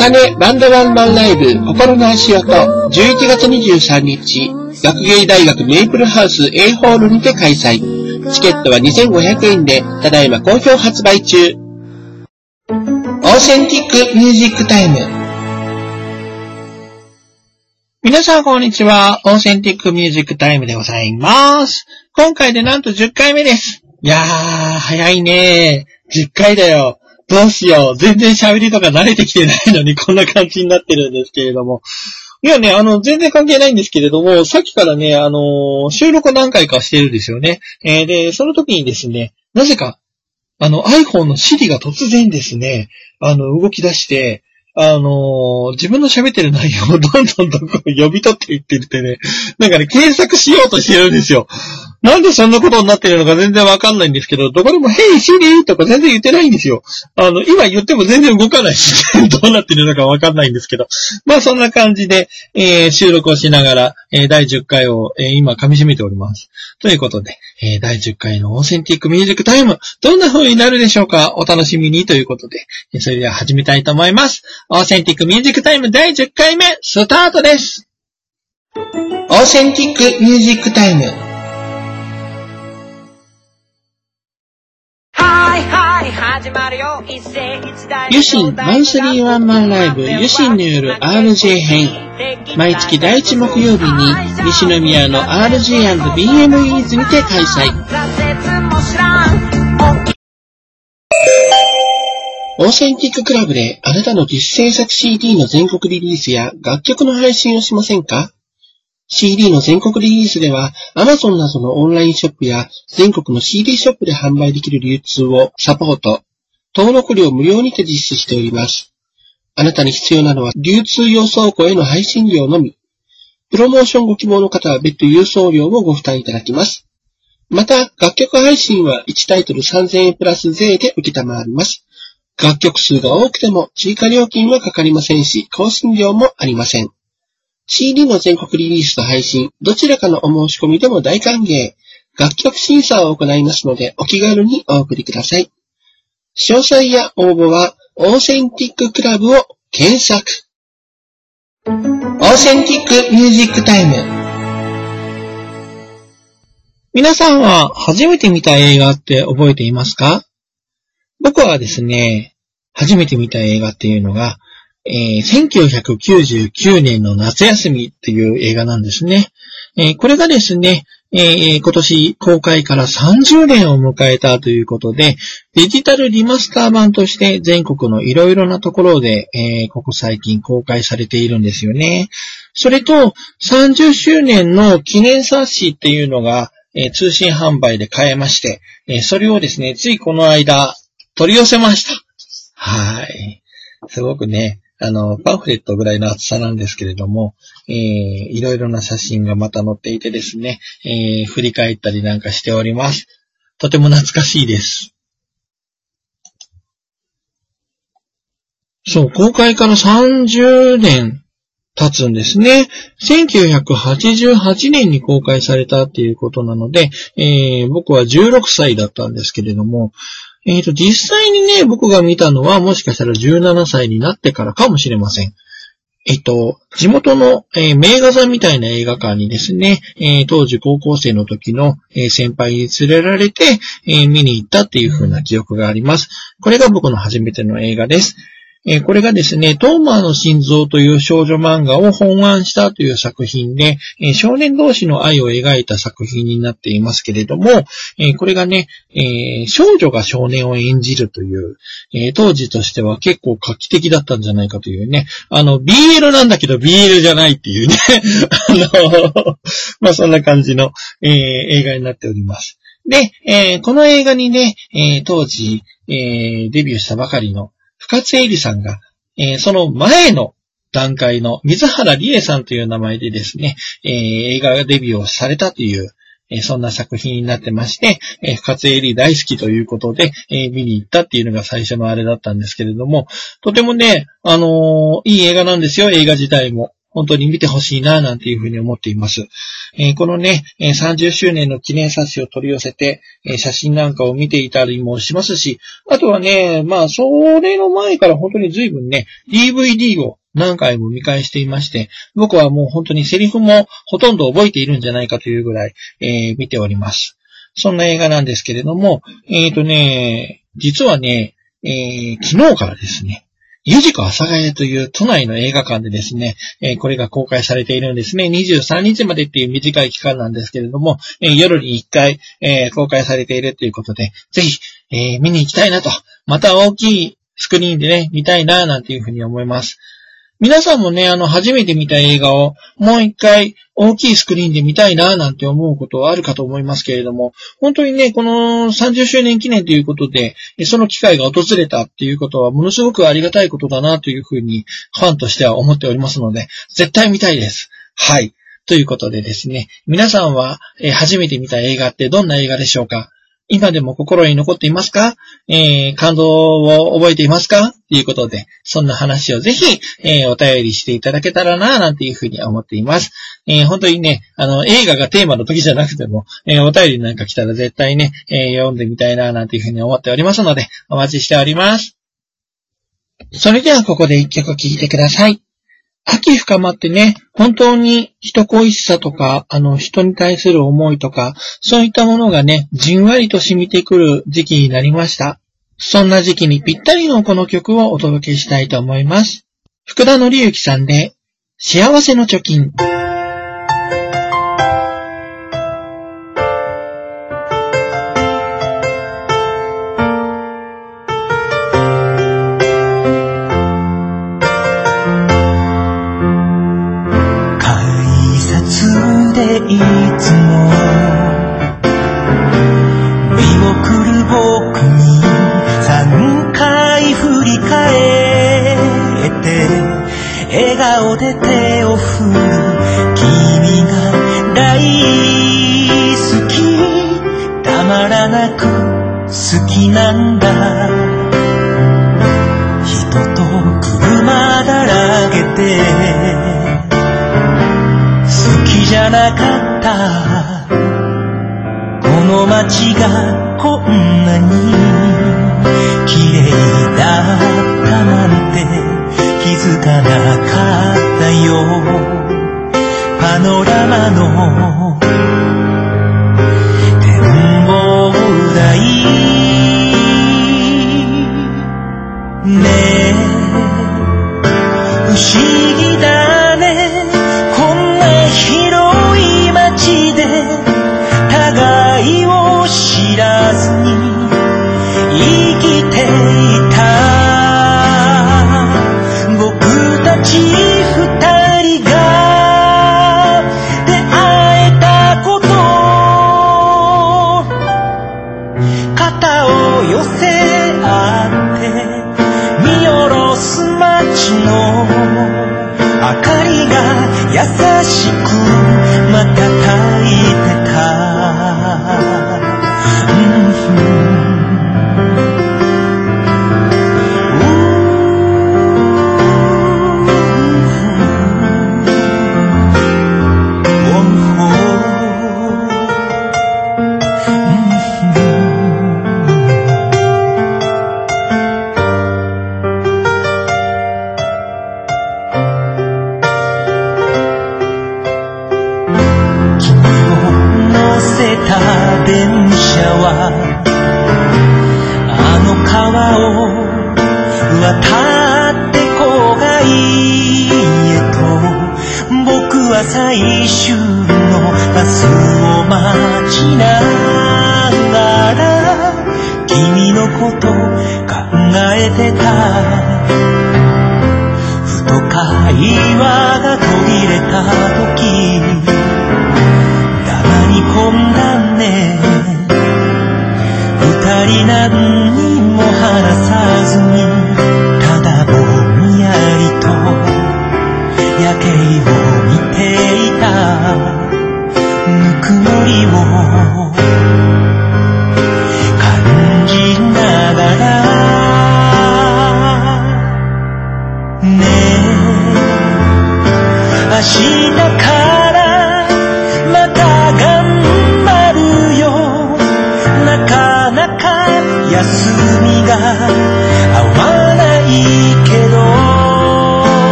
茜バンドワンマンライブ心の足音11月23日学芸大学メイプルハウス A ホールにて開催。チケットは2500円でただいま好評発売中。オーセンティックミュージックタイム。皆さんこんにちは。オーセンティックミュージックタイムでございます。今回でなんと10回目です。いやー、早いねー。10回だよ。どうしよう。全然喋りとか慣れてきてないのにこんな感じになってるんですけれども。いやね、あの、全然関係ないんですけれども、さっきからね、あの収録何回かしてるんですよね。えーで、その時にですね、なぜか、あの iPhone の Siri が突然ですね、あの、動き出して、あのー自分の喋ってる内容を どんどんどんどん呼び取っていってるってね、なんかね、検索しようとしてるんですよ。なんでそんなことになってるのか全然わかんないんですけど、どこでも、ヘイシリとか全然言ってないんですよ。あの、今言っても全然動かないし、どうなってるのかわかんないんですけど。まあそんな感じで、えー収録をしながら、えー第10回を、えー今噛み締めております。ということで、えー第10回のオーセンティックミュージックタイム、どんな風になるでしょうか？お楽しみにということで、えそれでは始めたいと思います。オーセンティックミュージックタイム第10回目、スタートですオーセンティックミュージックタイムユシンマンスリーワンマンライブユシンによる RJ 編。毎月第1木曜日に西宮の RG&BMEs にて開催。オーセンティッククラブであなたの実制作 CD の全国リリースや楽曲の配信をしませんか？?CD の全国リリースでは Amazon などのオンラインショップや全国の CD ショップで販売できる流通をサポート。登録料無料にて実施しております。あなたに必要なのは流通用倉庫への配信料のみ。プロモーションご希望の方は別途郵送料をご負担いただきます。また、楽曲配信は1タイトル3000円プラス税で受けたまわります。楽曲数が多くても追加料金はかかりませんし、更新料もありません。CD の全国リリースと配信、どちらかのお申し込みでも大歓迎。楽曲審査を行いますので、お気軽にお送りください。詳細や応募は、オーセンティッククラブを検索。オーセンティックミュージックタイム。皆さんは初めて見た映画って覚えていますか？僕はですね、初めて見た映画っていうのが、えー1999年の夏休みっていう映画なんですね。えーこれがですね、えー今年公開から30年を迎えたということで、デジタルリマスター版として全国のいろいろなところで、えーここ最近公開されているんですよね。それと、30周年の記念冊子っていうのが、えー通信販売で買えまして、えそれをですね、ついこの間、取り寄せました。はい。すごくね、あの、パンフレットぐらいの厚さなんですけれども、えー、いろいろな写真がまた載っていてですね、えー、振り返ったりなんかしております。とても懐かしいです。そう、公開から30年経つんですね。1988年に公開されたっていうことなので、えー僕は16歳だったんですけれども、えっ、と、実際にね、僕が見たのはもしかしたら17歳になってからかもしれません。えっと、地元の、えー名画座みたいな映画館にですね、えー当時高校生の時の、えー先輩に連れられて、え見に行ったっていう風な記憶があります。これが僕の初めての映画です。えこれがですね、トーマーの心臓という少女漫画を本案したという作品で、え少年同士の愛を描いた作品になっていますけれども、えこれがね、え少女が少年を演じるという、え当時としては結構画期的だったんじゃないかというね、あの、BL なんだけど BL じゃないっていうね、あの、まあそんな感じの、え映画になっております。で、えこの映画にね、え当時、えデビューしたばかりの深津絵里さんが、えーその前の段階の水原理恵さんという名前でですね、えー映画デビューをされたという、えーそんな作品になってまして、えー深津絵里大好きということで、え見に行ったっていうのが最初のあれだったんですけれども、とてもね、あのいい映画なんですよ、映画自体も。本当に見てほしいな、なんていうふうに思っています。えー、このね、30周年の記念冊子を取り寄せて、えー、写真なんかを見ていたりもしますし、あとはね、まあ、それの前から本当に随分ね、DVD を何回も見返していまして、僕はもう本当にセリフもほとんど覚えているんじゃないかというぐらい、えー、見ております。そんな映画なんですけれども、えっ、ー、とね、実はね、えー、昨日からですね、ゆじこ阿佐ヶ谷という都内の映画館でですね、えー、これが公開されているんですね。23日までっていう短い期間なんですけれども、えー、夜に1回、えー、公開されているということで、ぜひ、え見に行きたいなと、また大きいスクリーンでね、見たいな、なんていうふうに思います。皆さんもね、あの、初めて見た映画をもう一回大きいスクリーンで見たいな、なんて思うことはあるかと思いますけれども、本当にね、この30周年記念ということで、その機会が訪れたっていうことはものすごくありがたいことだなというふうにファンとしては思っておりますので、絶対見たいです。はい。ということでですね、皆さんは初めて見た映画ってどんな映画でしょうか？今でも心に残っていますか？えー、感動を覚えていますか？ということで、そんな話をぜひ、えー、お便りしていただけたらな、なんていうふうに思っています。えー、本当にね、あの、映画がテーマの時じゃなくても、えーお便りなんか来たら絶対ね、えー読んでみたいな、なんていうふうに思っておりますので、お待ちしております。それではここで一曲聴いてください。秋深まってね、本当に人恋しさとか、あの、人に対する思いとか、そういったものがね、じんわりと染みてくる時期になりました。そんな時期にぴったりのこの曲をお届けしたいと思います。福田のりゆきさんで、幸せの貯金。の街がこんなに綺麗だったなんて気づかなかったよ。パノラマの展望台たって郊外へと僕は最終のバスを待ちながら君のこと考えてた。ふと会話が途切れた時黙り込んだね。二人なんだ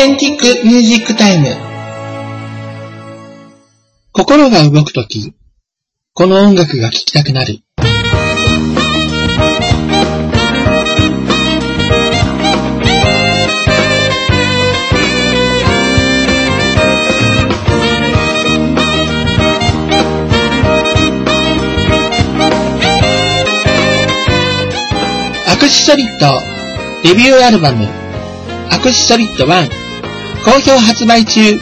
センティックミュージックタイム。心が動くとき、この音楽が聴きたくなる。アクシソリッドデビューアルバムアクシソリッド1好評発売中。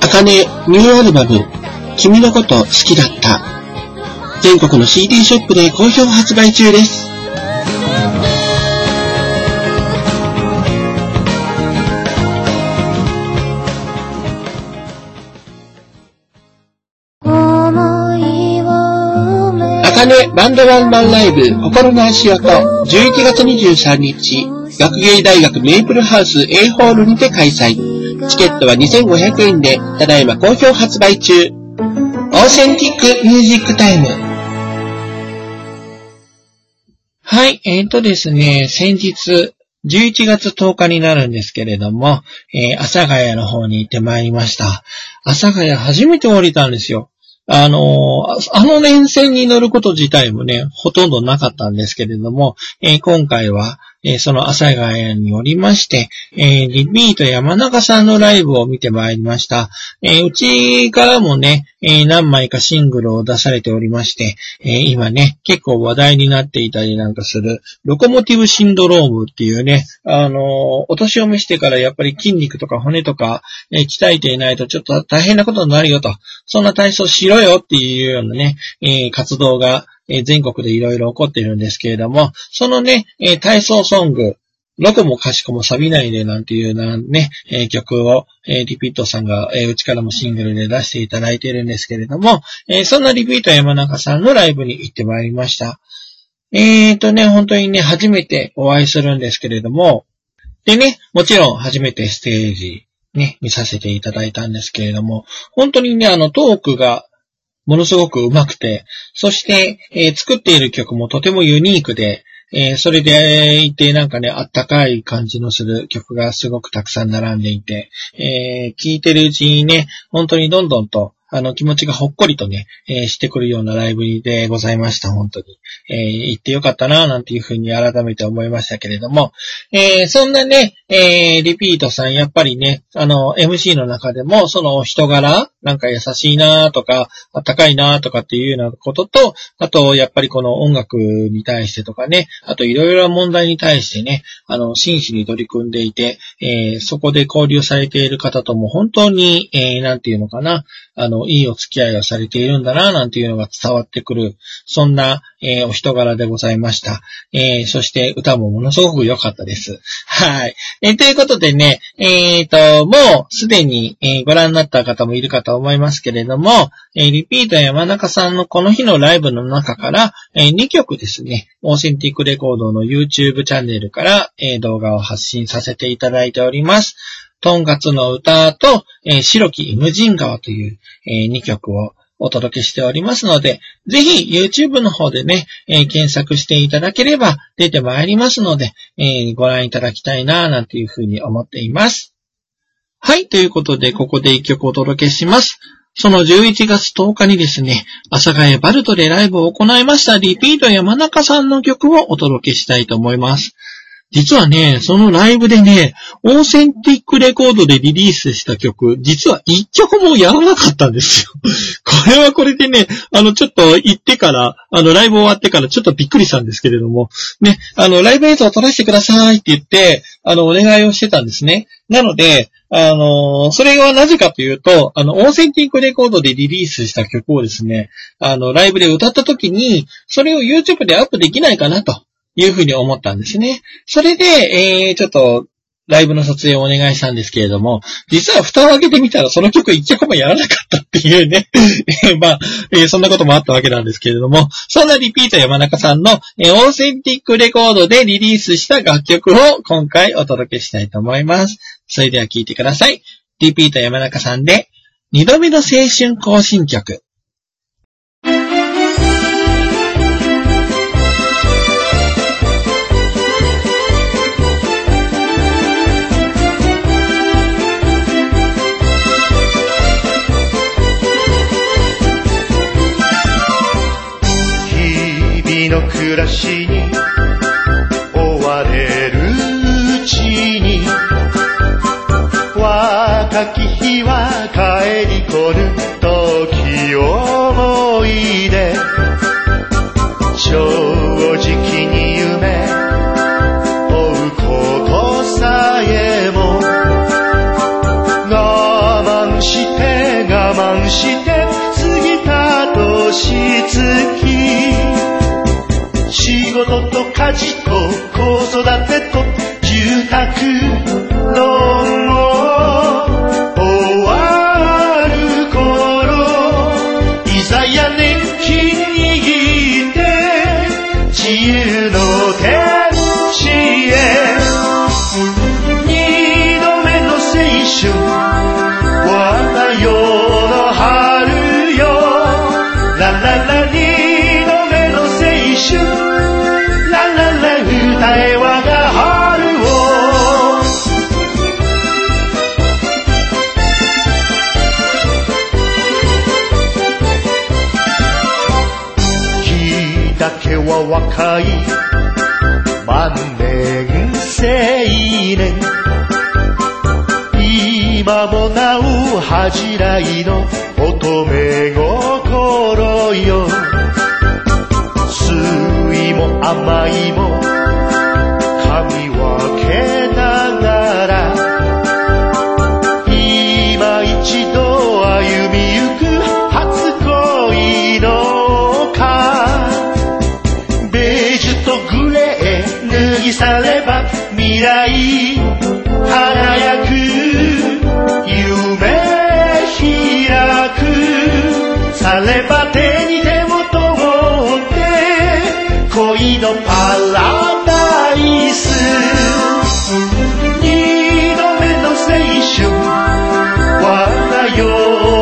あかねニューアルバム君のこと好きだった。全国の CD ショップで好評発売中です。バンドワンマンライブ心の足音11月23日学芸大学メイプルハウス A ホールにて開催。チケットは2500円でただいま好評発売中。オーセンティックミュージックタイム。はい、えーとですね、先日、11月10日になるんですけれども、えー、阿佐ヶ谷の方に行ってまいりました。阿佐ヶ谷初めて降りたんですよ。あのあの連線に乗ること自体もね、ほとんどなかったんですけれども、えー今回は、えその阿佐ヶ谷におりまして、えーリピート山中さんのライブを見てまいりました。えうちからもね、え何枚かシングルを出されておりまして、え今ね、結構話題になっていたりなんかする、ロコモティブシンドロームっていうね、あのお年を召してからやっぱり筋肉とか骨とか、え鍛えていないとちょっと大変なことになるよと。そんな体操しろよっていうようなね、え活動が、えー全国でいろいろ起こってるんですけれども、そのね、えー体操ソング、どこもかしこも錆びないでなんていうなね、えー曲を、えーリピートさんが、えーうちからもシングルで出していただいてるんですけれども、えーそんなリピート山中さんのライブに行ってまいりました。えーとね、本当にね、初めてお会いするんですけれども、でね、もちろん初めてステージ、ね、見させていただいたんですけれども、本当にね、あの、トークがものすごく上手くて、そして、えー作っている曲もとてもユニークで、えーそれでいてなんかね、あったかい感じのする曲がすごくたくさん並んでいて、えー聴いてるうちにね、本当にどんどんと、あの、気持ちがほっこりとね、えーしてくるようなライブでございました、本当に。えー行ってよかったな、なんていうふうに改めて思いましたけれども、えーそんなね、えリピートさん、やっぱりね、あの、MC の中でも、そのお人柄、なんか優しいなとか、あったかいなとかっていうようなことと、あと、やっぱりこの音楽に対してとかね、あといろいろな問題に対してね、あの、真摯に取り組んでいて、えーそこで交流されている方とも本当に、えーなんていうのかな、あの、いいお付き合いをされているんだな、なんていうのが伝わってくる、そんな、えーお人柄でございました。えーそして歌もものすごく良かったです。はい。えーということでね、えっ、と、もうすでに、えご覧になった方もいるかと思いますけれども、えリピート山中さんのこの日のライブの中から、え2曲ですね、オーセンティックレコードの YouTube チャンネルから、え動画を発信させていただいております。とんかつの歌と、えー白きイムジン川という、え2曲をお届けしておりますので、ぜひ YouTube の方でね、えー検索していただければ出てまいりますので、えーご覧いただきたいな、なんていうふうに思っています。はい、ということで、ここで一曲お届けします。その11月10日にですね、阿佐ヶ谷バルトでライブを行いましたリピート山中さんの曲をお届けしたいと思います。実はね、そのライブでね、オーセンティックレコードでリリースした曲、実は一曲もやらなかったんですよ。これはこれでね、あの、ちょっと行ってから、あの、ライブ終わってからちょっとびっくりしたんですけれども、ね、あの、ライブ映像を撮らせてくださいって言って、あの、お願いをしてたんですね。なので、あの、それはなぜかというと、あの、オーセンティックレコードでリリースした曲をですね、あの、ライブで歌った時に、それを YouTube でアップできないかなというふうに思ったんですね。それで、えー、ちょっと、ライブの撮影をお願いしたんですけれども、実は蓋を開けてみたらその曲一曲もやらなかったっていうね、まあ、えーそんなこともあったわけなんですけれども、そんなリピート山中さんの、えーオーセンティックレコードでリリースした楽曲を今回お届けしたいと思います。それでは聴いてください。リピート山中さんで、二度目の青春行進曲。の暮らしに追われるうちに若き日は帰り来ぬ時思い出正直に夢追うことさえも我慢して我慢して過ぎた年月家事と子育てと住宅ローンは若い万年青年今もなお恥じらいのば手に手を取って恋のパラダイス二度目の青春我が世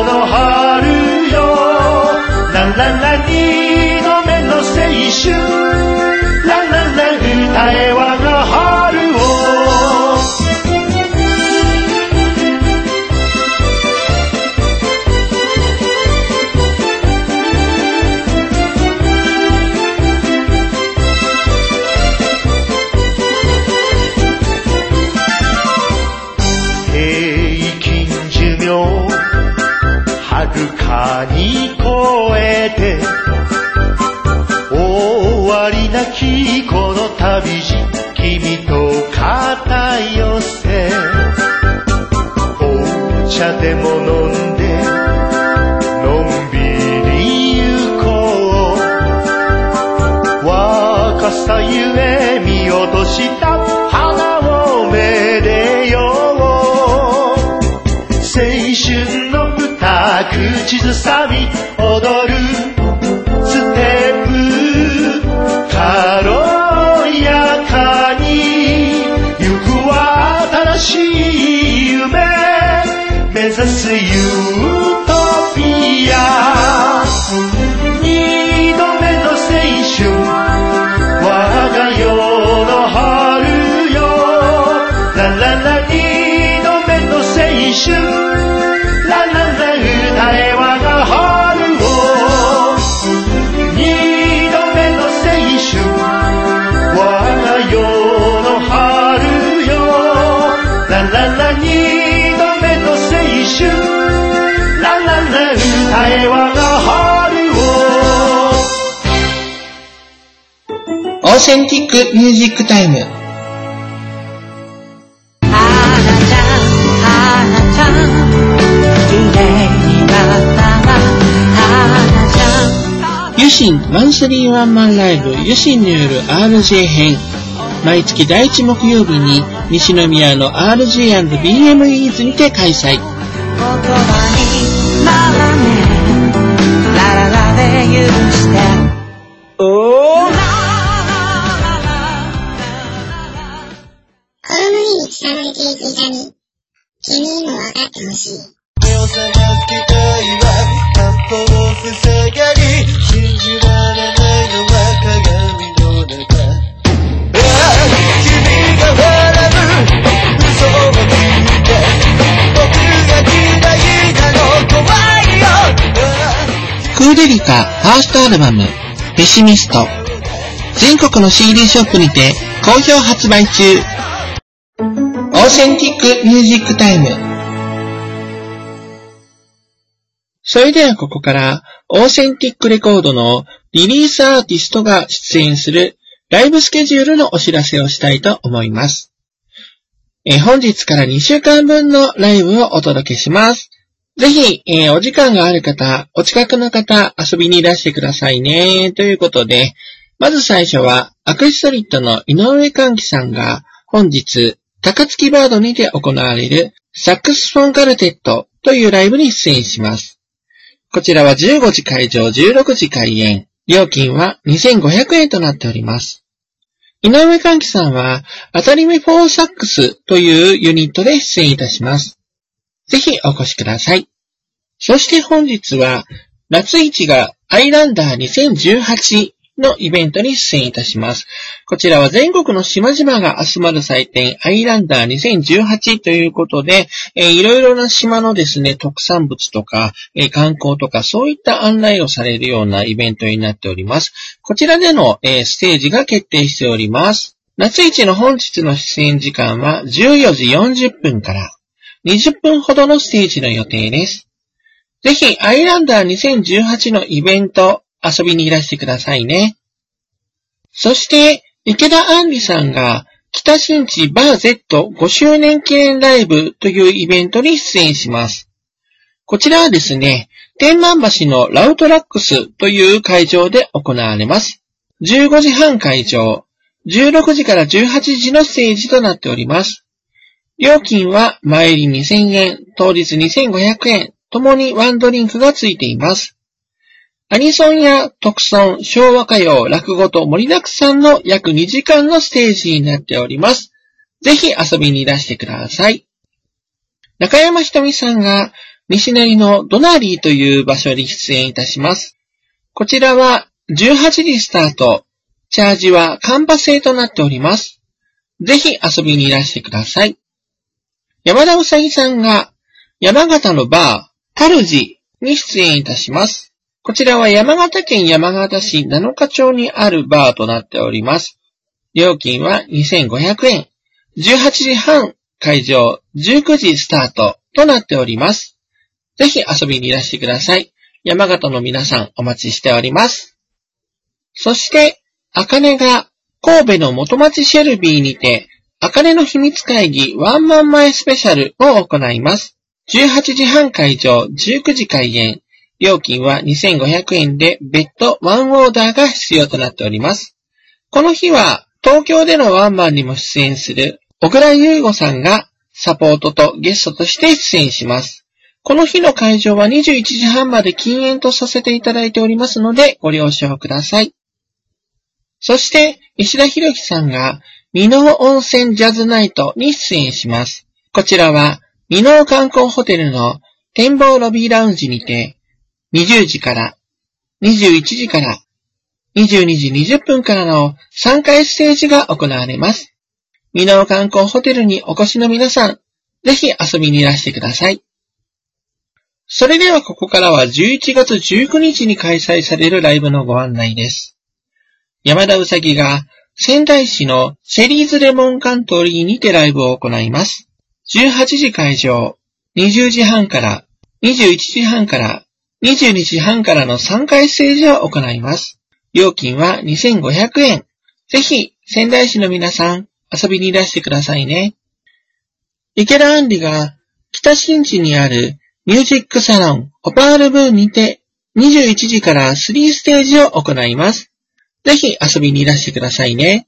の春よ。ラララ二度目の青春。でも飲んでのんびり行こう若さゆえ見落とした花をめでよう。青春の歌口ずさーセンティックミュージックタイム。ユシンマンスリーワンマンライブユシンによる RJ 編。毎月第1木曜日に西宮の RG&BMEs にて開催。おーに刻まれていく痛み、君にも分かってほしい。クーデリカファーストアルバムペシミスト。全国の CD ショップにて好評発売中。オーセンティックミュージックタイム。それではここから、オーセンティックレコードのリリースアーティストが出演するライブスケジュールのお知らせをしたいと思います。え本日から2週間分のライブをお届けします。ぜひ、えーお時間がある方、お近くの方、遊びにいらしてくださいね。ということで、まず最初は、アクストリットの井上寛樹さんが、本日、高槻バードにて行われる、サックスフォンカルテットというライブに出演します。こちらは15時会場、16時開演。料金は2500円となっております。井上寛樹さんは、当たり目フォーサックスというユニットで出演いたします。ぜひお越しください。そして本日は、夏市がアイランダー2018のイベントに出演いたします。こちらは全国の島々が集まる祭典アイランダー2018ということで、えーいろいろな島のですね、特産物とか、えー観光とかそういった案内をされるようなイベントになっております。こちらでの、えーステージが決定しております。夏市の本日の出演時間は14時40分から20分ほどのステージの予定です。ぜひ、アイランダー2018のイベント、遊びにいらしてくださいね。そして、池田杏里さんが、北新地バー Z5 周年記念ライブというイベントに出演します。こちらはですね、天満橋のラウトラックスという会場で行われます。15時半会場、16時から18時のステージとなっております。料金は前売り2000円、当日2500円、ともにワンドリンクがついています。アニソンや特ソン、昭和歌謡、落語と盛りだくさんの約2時間のステージになっております。ぜひ遊びにいらしてください。中山ひとみさんが西成のドナリーという場所に出演いたします。こちらは18時スタート。チャージはカンパ制となっております。ぜひ遊びにいらしてください。山田うさぎさんが山形のバー、タルジに出演いたします。こちらは山形県山形市七日町にあるバーとなっております。料金は2500円。18時半会場、19時スタートとなっております。ぜひ遊びにいらしてください。山形の皆さんお待ちしております。そして、あかねが神戸の元町シェルビーにて、あかねの秘密会議ワンマン前スペシャルを行います。18時半会場、19時開演。料金は2500円で別途ワンオーダーが必要となっております。この日は東京でのワンマンにも出演する小倉優吾さんがサポートとゲストとして出演します。この日の会場は21時半まで禁煙とさせていただいておりますのでご了承ください。そして石田博樹さんが美濃温泉ジャズナイトに出演します。こちらは美濃観光ホテルの展望ロビーラウンジにて20時から21時から22時20分からの3回ステージが行われます。美濃観光ホテルにお越しの皆さん、ぜひ遊びにいらしてください。それではここからは11月19日に開催されるライブのご案内です。山田うさぎが仙台市のシェリーズレモンカントリーにてライブを行います。18時会場、20時半から21時半から22時半からの3回ステージを行います。料金は2500円。ぜひ、仙台市の皆さん、遊びにいらしてくださいね。池田杏里が北新地にあるミュージックサロンオパールブーにて21時から3ステージを行います。ぜひ遊びにいらしてくださいね。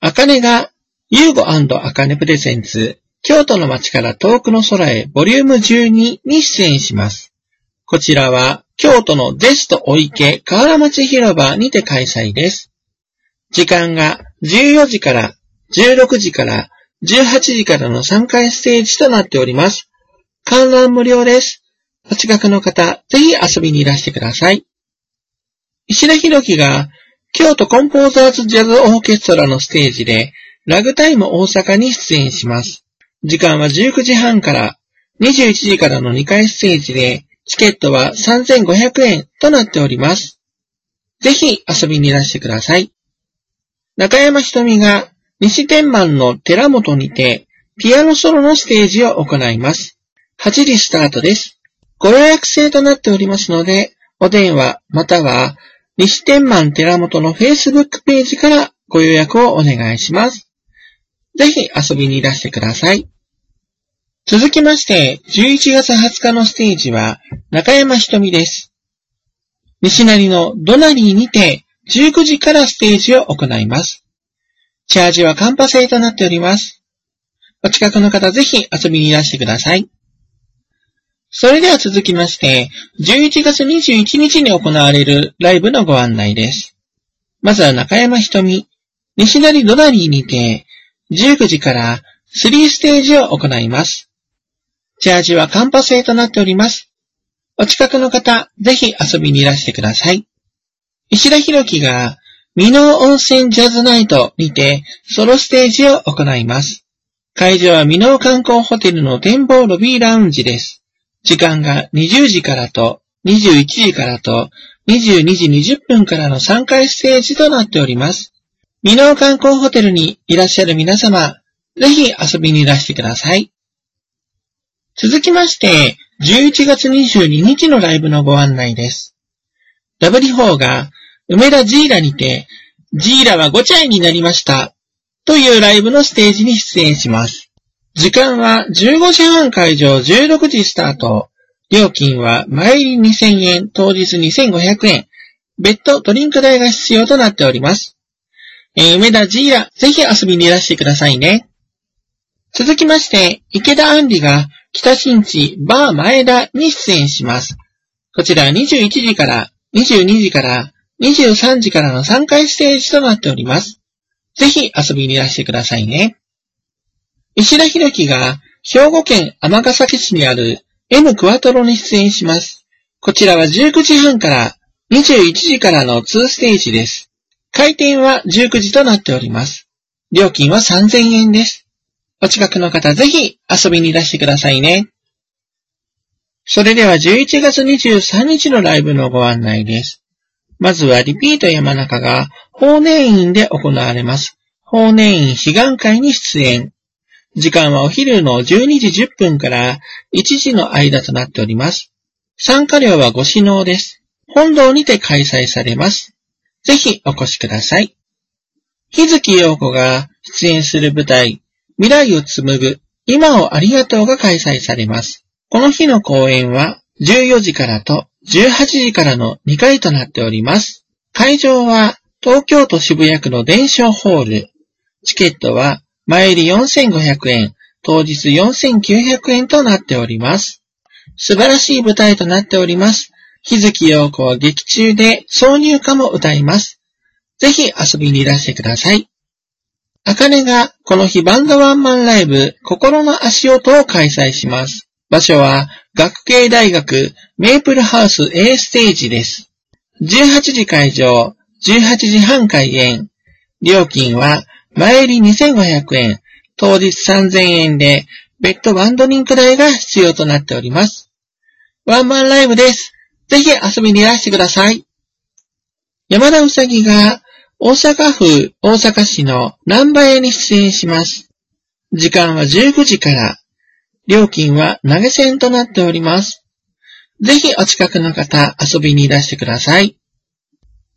あかねがユーゴあかねプレゼンツ京都の街から遠くの空へボリューム12に出演します。こちらは京都のゼストお池河原町広場にて開催です。時間が14時から16時から18時からの3回ステージとなっております。観覧無料です。お近くの方、ぜひ遊びにいらしてください。石田博樹が京都コンポーザーズジャズオーケストラのステージでラグタイム大阪に出演します。時間は19時半から21時からの2回ステージでチケットは3500円となっております。ぜひ遊びにいらしてください。中山ひとみが西天満の寺本にてピアノソロのステージを行います。8時スタートです。ご予約制となっておりますので、お電話または西天満寺本の Facebook ページからご予約をお願いします。ぜひ遊びにいらしてください。続きまして、11月20日のステージは中山ひとみです。西成のドナリーにて19時からステージを行います。チャージはカンパ制となっております。お近くの方ぜひ遊びにいらしてください。それでは続きまして、11月21日に行われるライブのご案内です。まずは中山ひとみ、西成ドナリーにて、19時から3ステージを行います。チャージはカンパ制となっております。お近くの方、ぜひ遊びにいらしてください。石田博樹が、美濃温泉ジャズナイトにて、ソロステージを行います。会場は美濃観光ホテルの展望ロビーラウンジです。時間が20時からと21時からと22時20分からの3回ステージとなっております。美濃観光ホテルにいらっしゃる皆様、ぜひ遊びにいらしてください。続きまして、11月22日のライブのご案内です。W4 が梅田ジーラにて、ジーラは5チャイになりました。というライブのステージに出演します。時間は15時半会場16時スタート。料金は前入り2000円、当日2500円。別途ドリンク代が必要となっております。えー梅田ジーラ、ぜひ遊びにいらしてくださいね。続きまして、池田杏里が北新地バー前田に出演します。こちら21時から22時から23時からの3回ステージとなっております。ぜひ遊びにいらしてくださいね。石田博樹が兵庫県尼崎市にある M クワトロに出演します。こちらは19時半から21時からの2ステージです。開店は19時となっております。料金は3000円です。お近くの方ぜひ遊びにいらしてくださいね。それでは11月23日のライブのご案内です。まずはリピート山中が法然院で行われます。法然院悲願会に出演。時間はお昼の12時10分から1時の間となっております。参加料はご指納です。本堂にて開催されます。ぜひお越しください。日月陽子が出演する舞台、未来を紡ぐ、今をありがとうが開催されます。この日の公演は14時からと18時からの2回となっております。会場は東京都渋谷区の伝承ホール。チケットは前入り4500円、当日4900円となっております。素晴らしい舞台となっております。日月陽子は劇中で挿入歌も歌います。ぜひ遊びにいらしてください。あかねがこの日バンドワンマンライブ心の足音を開催します。場所は学芸大学メープルハウス A ステージです。18時会場、18時半開演。料金は前入り2500円、当日3000円で別途ワンドリンク代が必要となっております。ワンマンライブです。ぜひ遊びにいらしてください。山田うさぎが大阪府大阪市の南波屋に出演します。時間は19時から。料金は投げ銭となっております。ぜひお近くの方遊びにいらしてください。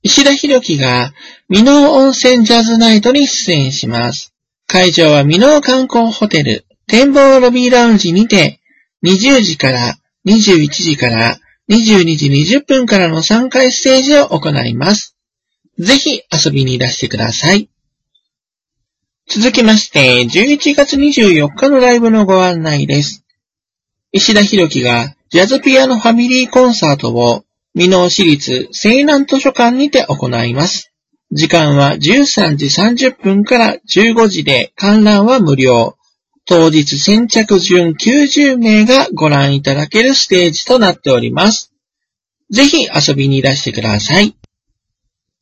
石田博樹が、美濃温泉ジャズナイトに出演します。会場は美濃観光ホテル、展望ロビーラウンジにて、20時から21時から22時20分からの3回ステージを行います。ぜひ遊びにいらしてください。続きまして、11月24日のライブのご案内です。石田博樹がジャズピアノファミリーコンサートを美濃市立西南図書館にて行います。時間は13時30分から15時で観覧は無料。当日先着順90名がご覧いただけるステージとなっております。ぜひ遊びにいらしてください。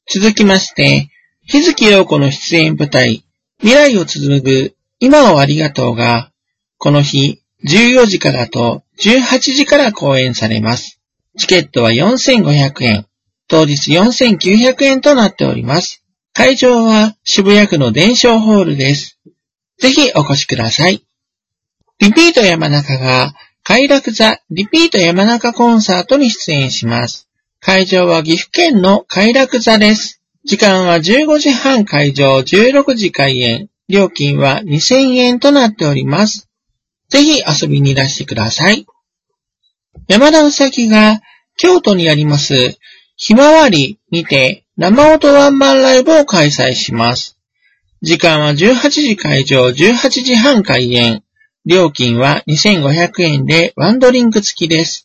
続きまして、日月陽子の出演舞台、未来を紡ぐ今をありがとうが、この日14時からと18時から公演されます。チケットは4500円、当日4900円となっております。会場は渋谷区の伝承ホールです。ぜひお越しください。リピート山中が快楽座リピート山中コンサートに出演します。会場は岐阜県の快楽座です。時間は15時半会場、16時開演。料金は2000円となっております。ぜひ遊びにいらしてください。山田うさぎが京都にあります、ひまわりにて生音ワンマンライブを開催します。時間は18時会場、18時半開演。料金は2500円でワンドリンク付きです。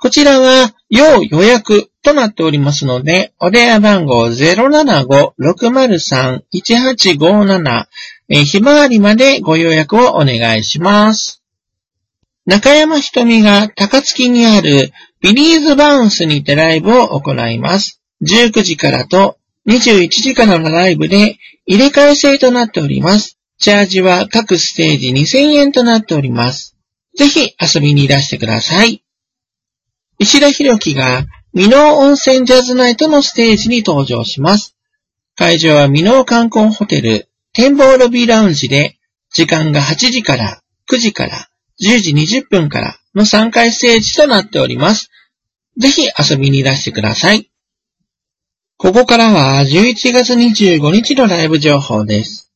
こちらは要予約となっておりますので、お電話番号075-603-1857えひまわりまでご予約をお願いします。中山ひとみが高槻にあるビリーズバウンスにてライブを行います。19時からと21時からのライブで入れ替え制となっております。チャージは各ステージ2000円となっております。ぜひ遊びにいらしてください。石田博樹が美濃温泉ジャズナイトのステージに登場します。会場は美濃観光ホテル展望ロビーラウンジで時間が8時から9時から10時20分からの3回ステージとなっております。ぜひ遊びにいらしてください。ここからは11月25日のライブ情報です。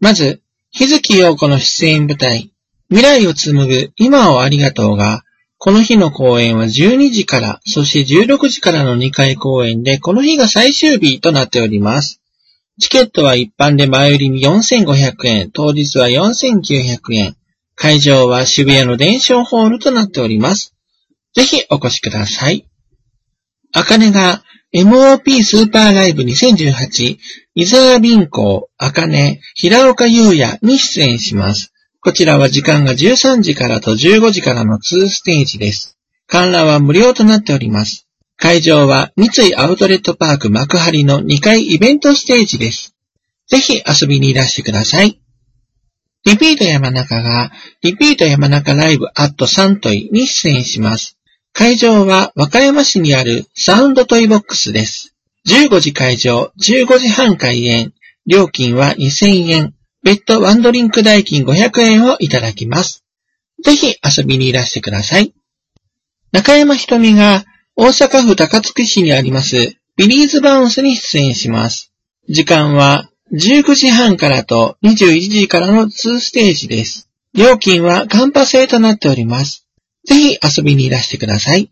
まず、日月陽子の出演舞台、未来を紡ぐ今をありがとうが、この日の公演は12時から、そして16時からの2回公演で、この日が最終日となっております。チケットは一般で前売りに4500円、当日は4900円。会場は渋谷の伝承ホールとなっております。ぜひお越しください。あかねが MOP スーパーライブ2018伊沢銀行、あかね、平岡優也に出演します。こちらは時間が13時からと15時からの2ステージです。観覧は無料となっております。会場は三井アウトレットパーク幕張の2階イベントステージです。ぜひ遊びにいらしてください。リピート山中がリピート山中 Live at サントイに出演します。会場は和歌山市にあるサウンドトイボックスです。15時開場、15時半開演。料金は2000円。別途ワンドリンク代金500円をいただきます。ぜひ遊びにいらしてください。中山ひとみが大阪府高槻市にありますビリーズバウンスに出演します。時間は19時半からと21時からの2ステージです。料金はカンパ制となっております。ぜひ遊びにいらしてください。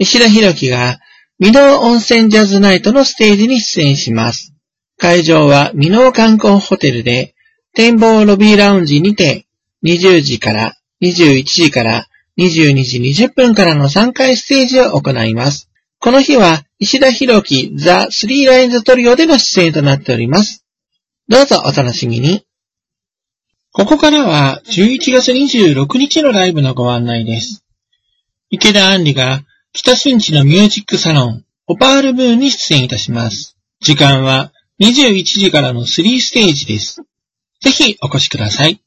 石田博樹が美濃温泉ジャズナイトのステージに出演します。会場は美濃観光ホテルで展望ロビーラウンジにて20時から21時から22時20分からの3回ステージを行います。この日は石田博樹ザ・スリーラインズトリオでの出演となっております。どうぞお楽しみに。ここからは11月26日のライブのご案内です。池田杏里が北新地のミュージックサロンオパールムーンに出演いたします。時間は21時からの3ステージです。ぜひお越しください。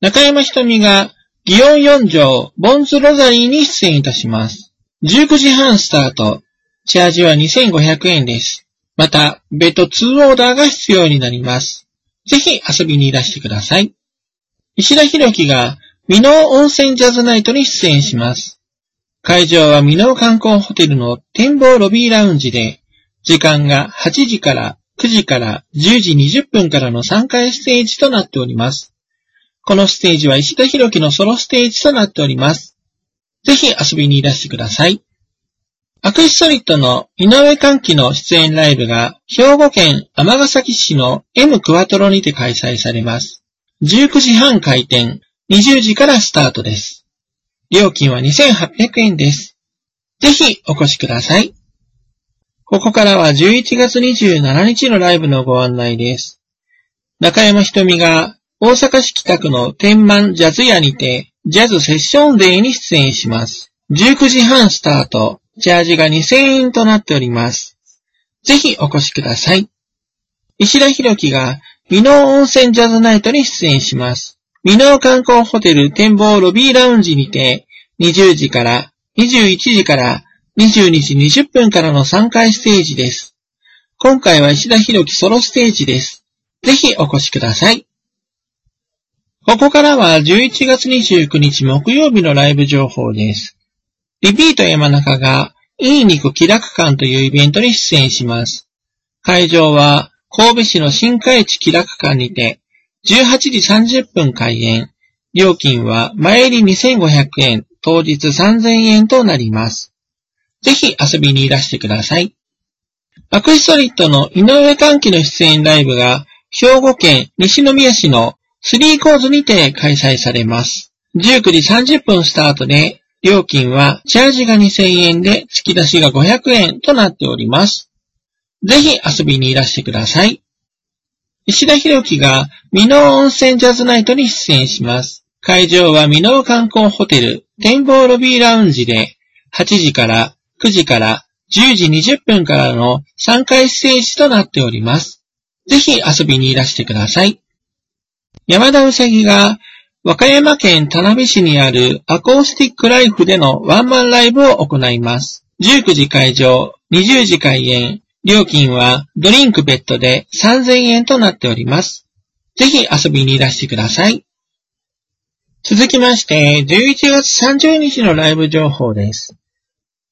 中山ひとみが祇園四条ボンズロザリーに出演いたします。19時半スタート。チャージは2500円です。また、別途2オーダーが必要になります。ぜひ遊びにいらしてください。石田博樹が美濃温泉ジャズナイトに出演します。会場は美濃観光ホテルの展望ロビーラウンジで、時間が8時から9時から10時20分からの3回ステージとなっております。このステージは石田博樹のソロステージとなっております。ぜひ遊びにいらしてください。アクシソリットの井上歓喜の出演ライブが兵庫県尼崎市の M クワトロにて開催されます。19時半開店、20時からスタートです。料金は2800円です。ぜひお越しください。ここからは11月27日のライブのご案内です。中山ひとみが大阪市北区の天満ジャズ屋にてジャズセッションデーに出演します。19時半スタート、チャージが2000円となっております。ぜひお越しください。石田博樹が美濃温泉ジャズナイトに出演します。美濃観光ホテル展望ロビーラウンジにて20時から21時から22時20分からの3回ステージです。今回は石田博樹ソロステージです。ぜひお越しください。ここからは11月29日木曜日のライブ情報です。リピート山中がいい肉気楽館というイベントに出演します。会場は神戸市の新海地気楽館にて18時30分開演。料金は前入り2500円、当日3000円となります。ぜひ遊びにいらしてください。アクシソリットの井上歓喜の出演ライブが兵庫県西宮市のスリーコーズにて開催されます。19時30分スタートで、料金はチャージが2000円で突き出しが500円となっております。ぜひ遊びにいらしてください。石田博樹が美濃温泉ジャズナイトに出演します。会場は美濃観光ホテル展望ロビーラウンジで8時から9時から10時20分からの3回ステージとなっております。ぜひ遊びにいらしてください。山田うさぎが和歌山県田辺市にあるアコースティックライフでのワンマンライブを行います。19時会場、20時開演、料金はドリンクベッドで3000円となっております。ぜひ遊びにいらしてください。続きまして、11月30日のライブ情報です。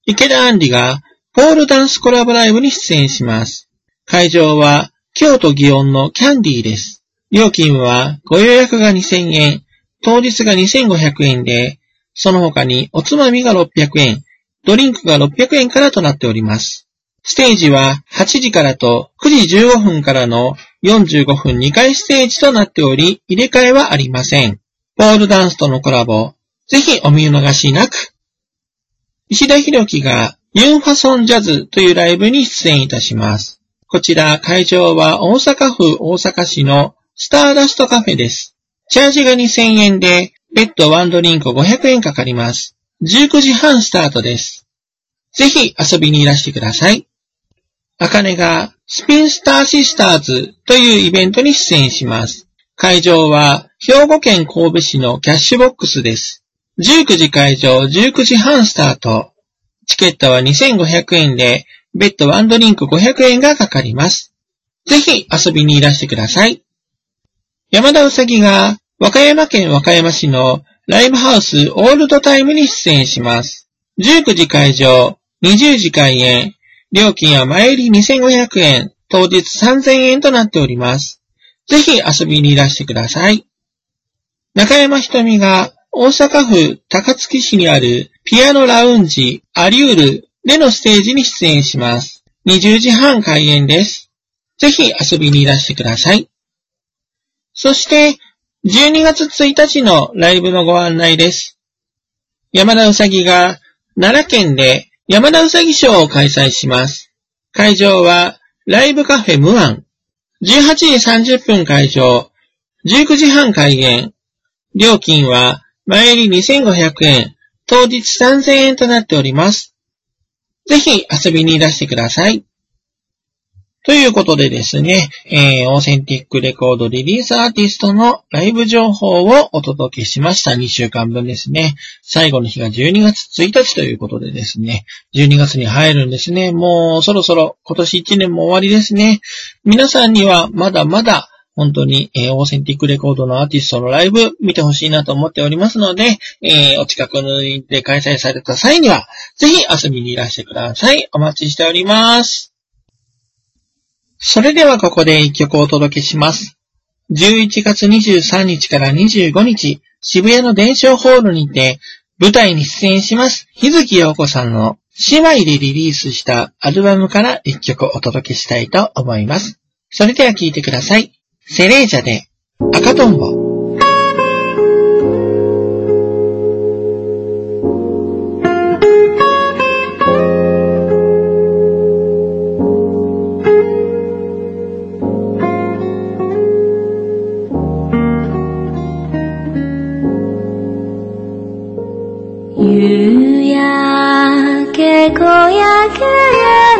池田杏里がポールダンスコラボライブに出演します。会場は京都祇園のキャンディーです。料金はご予約が2000円、当日が2500円で、その他におつまみが600円、ドリンクが600円からとなっております。ステージは8時からと9時15分からの45分2回ステージとなっており、入れ替えはありません。ポールダンスとのコラボ、ぜひお見逃しなく。石田博樹がユンファソンジャズというライブに出演いたします。こちら会場は大阪府大阪市のスターダストカフェです。チャージが2000円で、ベッドワンドリンク500円かかります。19時半スタートです。ぜひ遊びにいらしてください。あかねがスピンスターシスターズというイベントに出演します。会場は兵庫県神戸市のキャッシュボックスです。19時会場、19時半スタート。チケットは2500円で、ベッドワンドリンク500円がかかります。ぜひ遊びにいらしてください。山田うさぎが和歌山県和歌山市のライブハウスオールドタイムに出演します。19時会場、20時開演、料金は前入り2500円、当日3000円となっております。ぜひ遊びにいらしてください。中山ひとみが大阪府高槻市にあるピアノラウンジアリュールでのステージに出演します。20時半開演です。ぜひ遊びにいらしてください。そして、12月1日のライブのご案内です。山田うさぎが奈良県で山田うさぎショーを開催します。会場はライブカフェムアン。18時30分開場。19時半開演。料金は前売り2500円。当日3000円となっております。ぜひ遊びにいらしてください。ということでですね、えー、オーセンティックレコードリリースアーティストのライブ情報をお届けしました。2週間分ですね。最後の日が12月1日ということでですね、12月に入るんですね。もうそろそろ今年1年も終わりですね。皆さんにはまだまだ本当に、えーオーセンティックレコードのアーティストのライブ見てほしいなと思っておりますので、えーお近くで開催された際には、ぜひ遊びにいらしてください。お待ちしております。それではここで一曲お届けします。11月23日から25日、渋谷の伝承ホールにて、舞台に出演します、日月陽子さんの姉妹でリリースしたアルバムから一曲お届けしたいと思います。それでは聴いてください。セレージャで赤とんぼ。夕焼け小焼け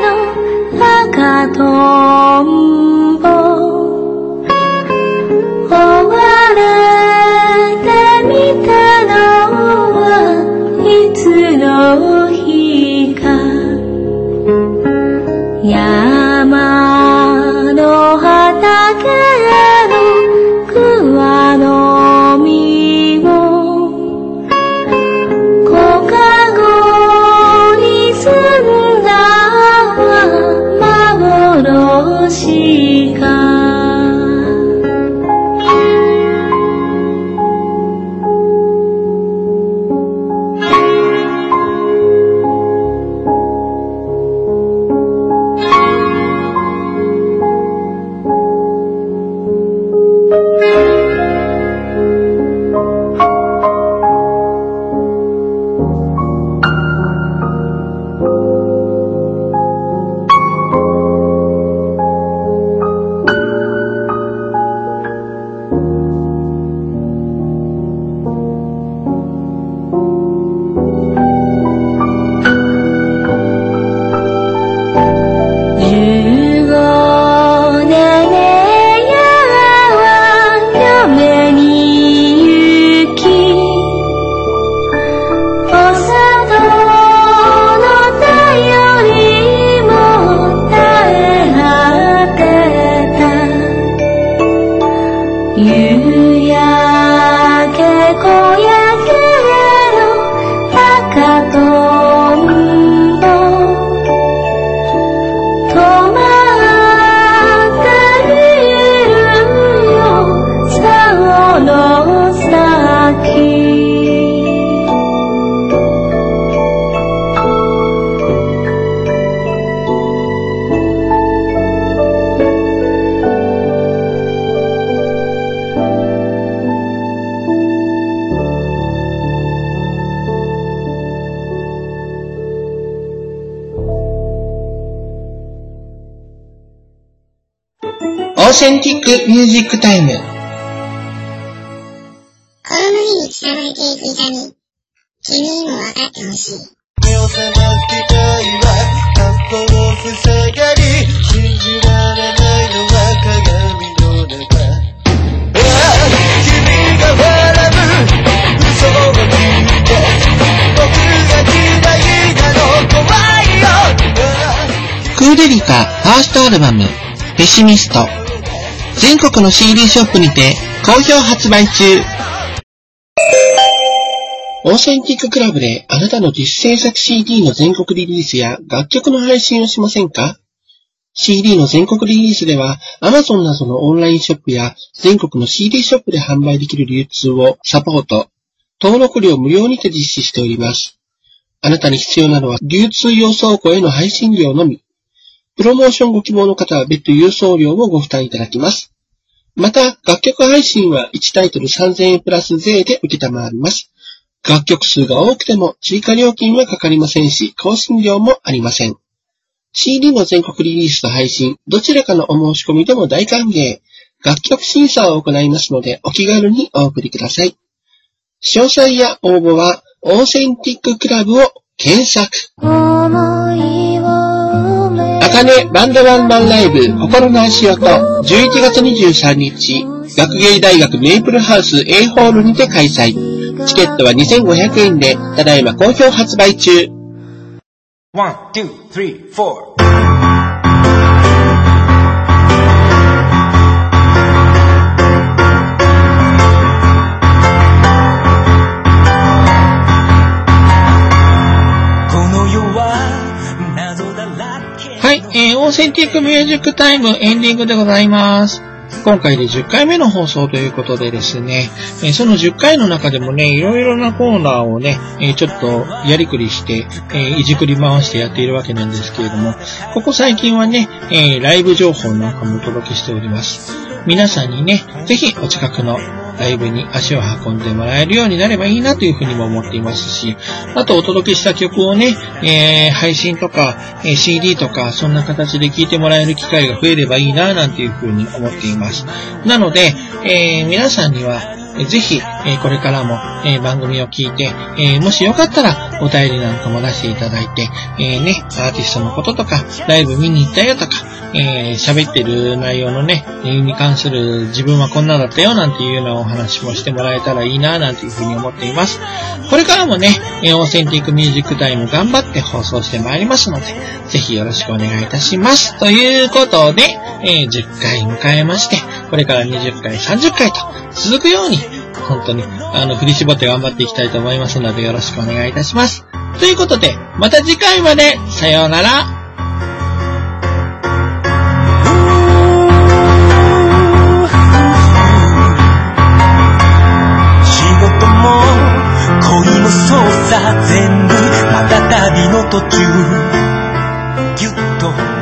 センティックミュージックタイム。公務員に伝われていく痛み、君にも分かってほしい。目を覚ます機会は過去を塞がり信じられないのは鏡の中ああ君が笑う嘘を見て僕が嫌いなの怖いよああクーデリカファーストアルバム、ペシミスト。全国の CD ショップにて好評発売中。オーセンティッククラブであなたの実制作 CD の全国リリースや楽曲の配信をしませんか ?CD の全国リリースでは Amazon などのオンラインショップや全国の CD ショップで販売できる流通をサポート。登録料無料にて実施しております。あなたに必要なのは流通用倉庫への配信料のみ。プロモーションご希望の方は別途郵送料をご負担いただきます。また、楽曲配信は1タイトル3000円プラス税で受けたまわります。楽曲数が多くても追加料金はかかりませんし、更新料もありません。CD の全国リリースと配信、どちらかのお申し込みでも大歓迎。楽曲審査を行いますので、お気軽にお送りください。詳細や応募は、オーセンティッククラブを検索。あかねバンドワンマンライブ心の足音11月23日学芸大学メイプルハウス A ホールにて開催。チケットは2500円で、ただいま好評発売中。One, two, three, four. オーセンティックミュージックタイムエンディングでございます。今回で10回目の放送ということでですね、えその10回の中でもね、いろいろなコーナーをね、えちょっとやりくりして、えいじくり回してやっているわけなんですけれども、ここ最近はね、えライブ情報なんかもお届けしております。皆さんにね、ぜひお近くのライブに足を運んでもらえるようになればいいなというふうにも思っていますし、あとお届けした曲をね、えー配信とか、え CD とか、そんな形で聴いてもらえる機会が増えればいいな、なんていうふうに思っています。なので、えー皆さんには、ぜひ、えこれからも、え番組を聞いて、えもしよかったら、お便りなんかも出していただいて、えね、アーティストのこととか、ライブ見に行ったよとか、え喋ってる内容のね、に関する自分はこんなだったよなんていうようなお話もしてもらえたらいいななんていうふうに思っています。これからもね、えオーセンティックミュージックタイム頑張って放送してまいりますので、ぜひよろしくお願いいたします。ということで、え10回迎えまして、これから20回、30回と続くように、本当に、あの、振り絞って頑張っていきたいと思いますので、よろしくお願いいたします。ということで、また次回まで、さようなら。仕事も恋もそうさ全部また旅の途中ぎゅっと